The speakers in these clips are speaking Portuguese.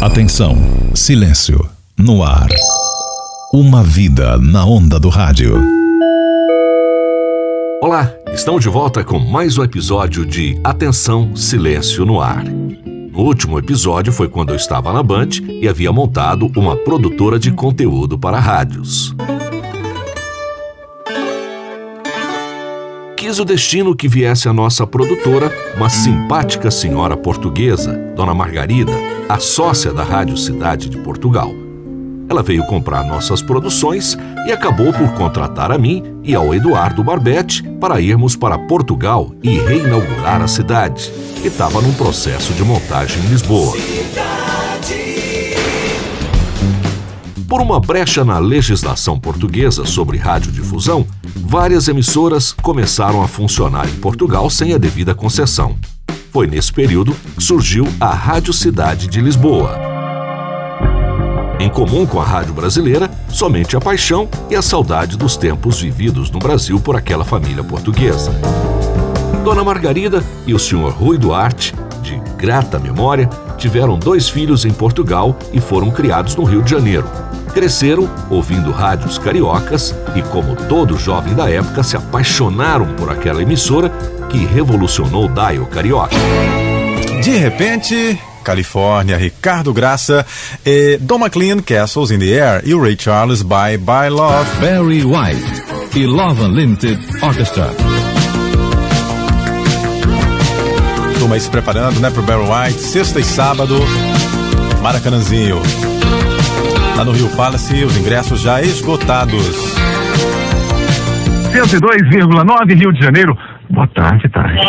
Atenção, silêncio, no ar. Uma vida na onda do rádio. Olá, estamos de volta com mais um episódio de Atenção, Silêncio no Ar. No último episódio foi quando eu estava na Band e havia montado uma produtora de conteúdo para rádios. Quis o destino que viesse a nossa produtora, uma simpática senhora portuguesa, Dona Margarida, a sócia da Rádio Cidade de Portugal. Ela veio comprar nossas produções e acabou por contratar a mim e ao Eduardo Barbete para irmos para Portugal e reinaugurar a cidade, que estava num processo de montagem em Lisboa. Por uma brecha na legislação portuguesa sobre radiodifusão, várias emissoras começaram a funcionar em Portugal sem a devida concessão. Foi nesse período que surgiu a Rádio Cidade de Lisboa. Em comum com a rádio brasileira, somente a paixão e a saudade dos tempos vividos no Brasil por aquela família portuguesa. Dona Margarida e o Sr. Rui Duarte, de grata memória, tiveram dois filhos em Portugal e foram criados no Rio de Janeiro, Cresceram ouvindo rádios cariocas e, como todo jovem da época, se apaixonaram por aquela emissora que revolucionou o dial carioca. De repente, Califórnia, Ricardo Graça, e Don McLean, Castles in the Air e o Ray Charles, Bye Bye Love. Barry White e Love Unlimited Orchestra. Turma aí se preparando, né, pro Barry White, sexta e sábado, Maracanãzinho. Lá no Rio Palace, os ingressos já esgotados. 102,9 Rio de Janeiro. Boa tarde, tarde.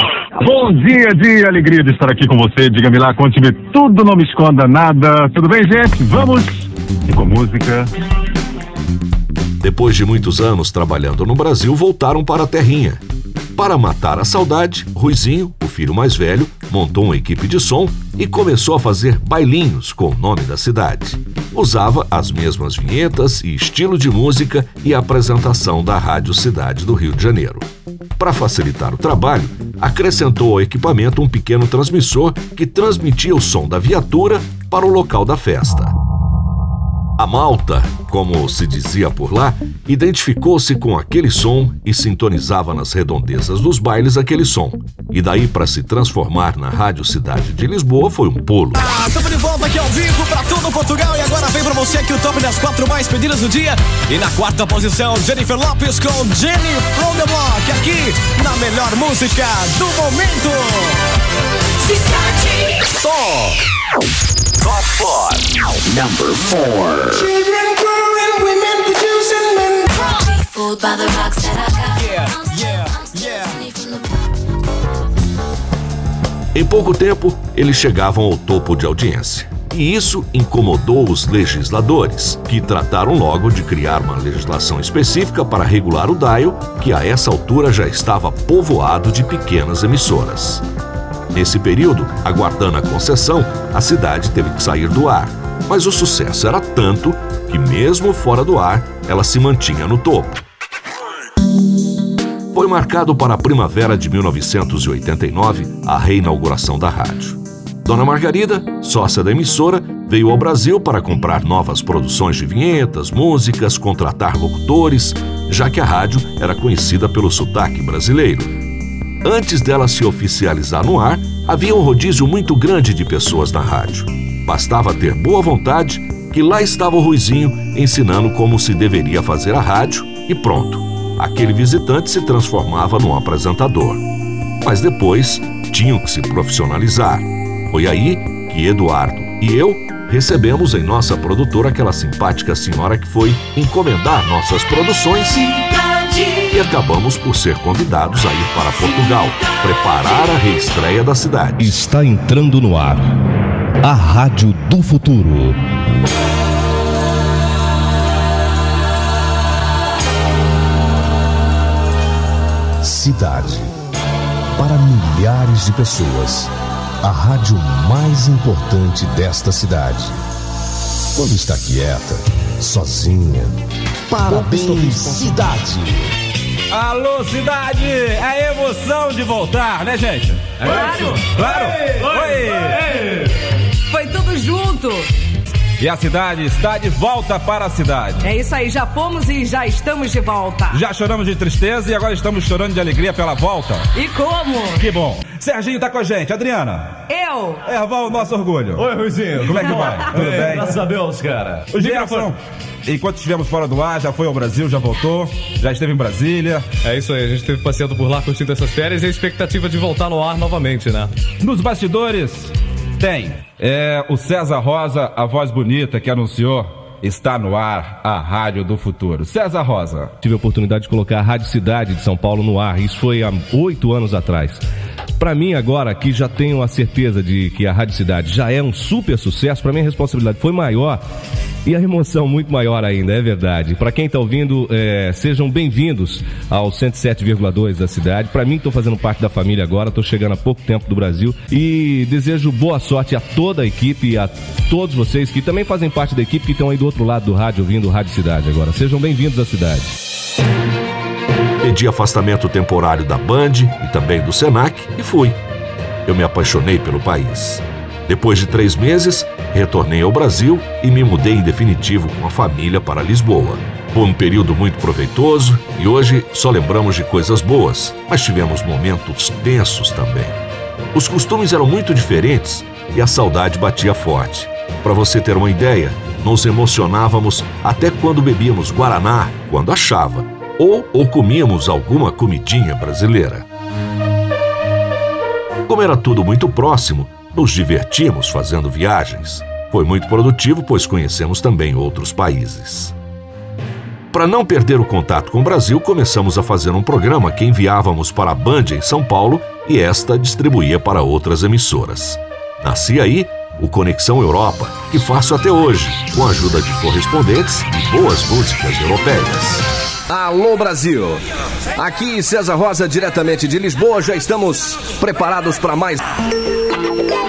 Bom dia, dia, alegria de estar aqui com você. Diga-me lá, conte-me tudo, não me esconda nada. Tudo bem, gente? Vamos! E com música. Depois de muitos anos trabalhando no Brasil, voltaram para a terrinha. Para matar a saudade, Ruizinho, o filho mais velho, montou uma equipe de som e começou a fazer bailinhos com o nome da cidade. Usava as mesmas vinhetas e estilo de música e apresentação da Rádio Cidade do Rio de Janeiro. Para facilitar o trabalho, acrescentou ao equipamento um pequeno transmissor que transmitia o som da viatura para o local da festa. A malta, como se dizia por lá, identificou-se com aquele som e sintonizava nas redondezas dos bailes aquele som. E daí para se transformar na Rádio Cidade de Lisboa foi um pulo. Ah, estamos de volta aqui ao vivo para todo Portugal e agora vem para você aqui o top das quatro mais pedidas do dia. E na quarta posição, Jennifer Lopes com Jenny from the Block, aqui na melhor música do momento. Cidade. Top. Top 4. Number 4. Children growing, women producing men. Fooled by the rocks that I got. Yeah, yeah, yeah. Em pouco tempo, eles chegavam ao topo de audiência. E isso incomodou os legisladores, que trataram logo de criar uma legislação específica para regular o dial, que a essa altura já estava povoado de pequenas emissoras. Nesse período, aguardando a concessão, a cidade teve que sair do ar. Mas o sucesso era tanto que, mesmo fora do ar, ela se mantinha no topo. Foi marcado para a primavera de 1989 a reinauguração da rádio. Dona Margarida, sócia da emissora, veio ao Brasil para comprar novas produções de vinhetas, músicas, contratar locutores, já que a rádio era conhecida pelo sotaque brasileiro Antes dela se oficializar no ar, havia um rodízio muito grande de pessoas na rádio. Bastava ter boa vontade, que lá estava o Ruizinho ensinando como se deveria fazer a rádio e pronto. Aquele visitante se transformava num apresentador. Mas depois tinham que se profissionalizar. Foi aí que Eduardo e eu recebemos em nossa produtora aquela simpática senhora que foi encomendar nossas produções e acabamos por ser convidados a ir para Portugal, preparar a reestreia da cidade. Está entrando no ar a Rádio do Futuro. Cidade. Para milhares de pessoas, a rádio mais importante desta cidade. Quando está quieta, sozinha. Parabéns, cidade! Alô, cidade! É a emoção de voltar, né, gente? É claro! Claro! Oi, oi, oi. Foi junto! E a cidade está de volta para a cidade. É isso aí, já fomos e já estamos de volta. Já choramos de tristeza e agora estamos chorando de alegria pela volta. E como? Que bom. Serginho tá com a gente. Adriana. Eu. Erval, o nosso orgulho. Oi, Ruizinho. Como é que vai? Tudo É, bem? Graças a Deus, cara. O Gerson, enquanto estivemos fora do ar, já foi ao Brasil, já voltou, já esteve em Brasília. É isso aí, a gente esteve passeando por lá curtindo essas férias e a expectativa de voltar no ar novamente, né? Nos bastidores, tem é, o César Rosa, a voz bonita que anunciou. Está no ar a Rádio do Futuro. César Rosa. Tive a oportunidade de colocar a Rádio Cidade de São Paulo no ar. Isso foi há oito anos atrás. Para mim agora, que já tenho a certeza de que a Rádio Cidade já é um super sucesso, para mim a responsabilidade foi maior e a emoção muito maior ainda, é verdade. Para quem está ouvindo, é, sejam bem-vindos ao 107,2 da cidade. Para mim, estou fazendo parte da família agora, estou chegando há pouco tempo do Brasil e desejo boa sorte a toda a equipe e a todos vocês que também fazem parte da equipe que estão aí do outro lado do rádio ouvindo Rádio Cidade agora. Sejam bem-vindos à cidade. Pedi afastamento temporário da Band e também do Senac e fui. Eu me apaixonei pelo país. Depois de três meses, retornei ao Brasil e me mudei em definitivo com a família para Lisboa. Foi um período muito proveitoso e hoje só lembramos de coisas boas, mas tivemos momentos tensos também. Os costumes eram muito diferentes e a saudade batia forte. Para você ter uma ideia, nos emocionávamos até quando bebíamos guaraná, quando achava, ou, ou comíamos alguma comidinha brasileira. Como era tudo muito próximo, nos divertimos fazendo viagens. Foi muito produtivo, pois conhecemos também outros países. Para não perder o contato com o Brasil, começamos a fazer um programa que enviávamos para a Band em São Paulo e esta distribuía para outras emissoras. Nascia aí o Conexão Europa, que faço até hoje, com a ajuda de correspondentes e boas músicas europeias. Alô Brasil! Aqui César Rosa, diretamente de Lisboa, já estamos preparados para mais.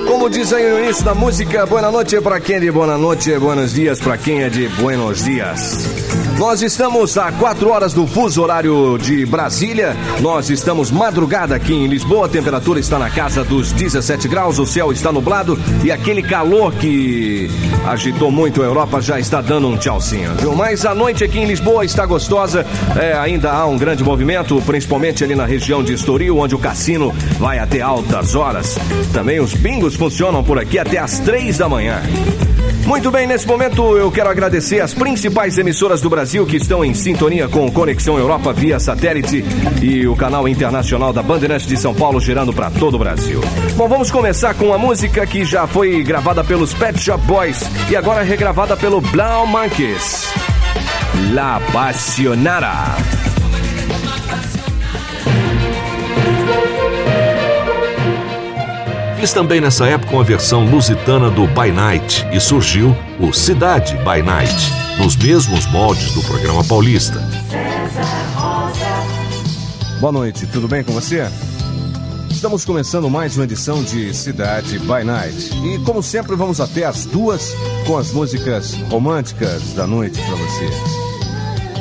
Como diz aí no início da música, boa noite para quem é de boa noite, buenos dias para quem é de buenos dias. Nós estamos a 4 horas do fuso horário de Brasília. Nós estamos madrugada aqui em Lisboa. A temperatura está na casa dos 17 graus. O céu está nublado e aquele calor que agitou muito a Europa já está dando um tchauzinho, viu? Mas a noite aqui em Lisboa está gostosa. É, ainda há um grande movimento, principalmente ali na região de Estoril, onde o cassino vai até altas horas. Também os bingos funcionam por aqui até às 3 da manhã. Muito bem, nesse momento eu quero agradecer as principais emissoras do Brasil que estão em sintonia com Conexão Europa via satélite e o canal internacional da Bandeirantes de São Paulo girando para todo o Brasil. Bom, vamos começar com a música que já foi gravada pelos Pet Shop Boys e agora regravada pelo Blau Monkeys. La Passionara. Fiz também nessa época uma versão lusitana do By Night e surgiu o Cidade By Night, nos mesmos moldes do programa paulista. Boa noite, tudo bem com você? Estamos começando mais uma edição de Cidade by Night. E como sempre, vamos até as duas com as músicas românticas da noite para você.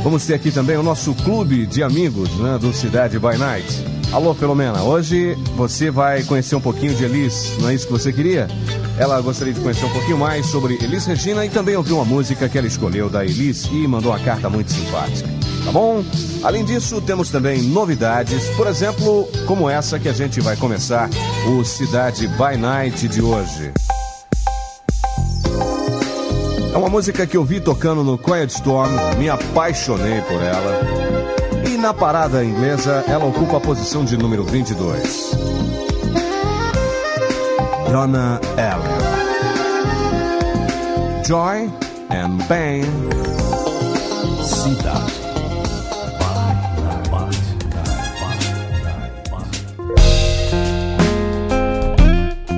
Vamos ter aqui também o nosso clube de amigos né, do Cidade by Night. Alô, Filomena, hoje você vai conhecer um pouquinho de Elis, não é isso que você queria? Ela gostaria de conhecer um pouquinho mais sobre Elis Regina e também ouvir uma música que ela escolheu da Elis e mandou uma carta muito simpática. Tá bom? Além disso, temos também novidades, por exemplo, como essa que a gente vai começar o Cidade by Night de hoje. É uma música que eu vi tocando no Quiet Storm, me apaixonei por ela. Na parada inglesa, ela ocupa a posição de número 22. Donna Allen. Joy and Pain. Cidade.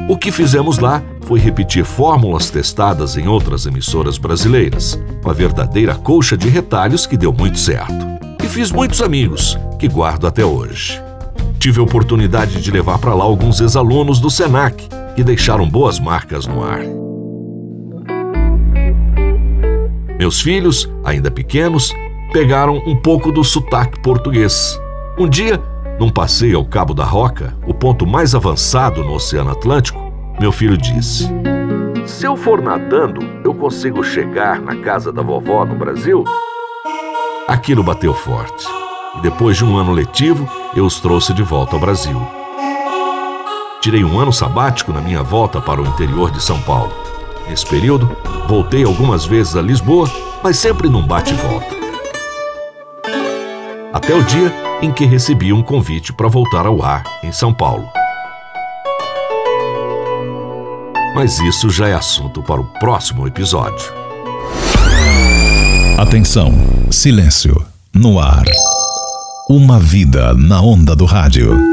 O que fizemos lá foi repetir fórmulas testadas em outras emissoras brasileiras, uma verdadeira colcha de retalhos que deu muito certo. Fiz muitos amigos, que guardo até hoje. Tive a oportunidade de levar para lá alguns ex-alunos do SENAC, que deixaram boas marcas no ar. Meus filhos, ainda pequenos, pegaram um pouco do sotaque português. Um dia, num passeio ao Cabo da Roca, o ponto mais avançado no Oceano Atlântico, meu filho disse: se eu for nadando, eu consigo chegar na casa da vovó no Brasil? Aquilo bateu forte. E depois de um ano letivo, eu os trouxe de volta ao Brasil. Tirei um ano sabático na minha volta para o interior de São Paulo. Nesse período, voltei algumas vezes a Lisboa, mas sempre num bate-volta. Até o dia em que recebi um convite para voltar ao ar em São Paulo. Mas isso já é assunto para o próximo episódio. Atenção, silêncio, no ar. Uma vida na onda do rádio.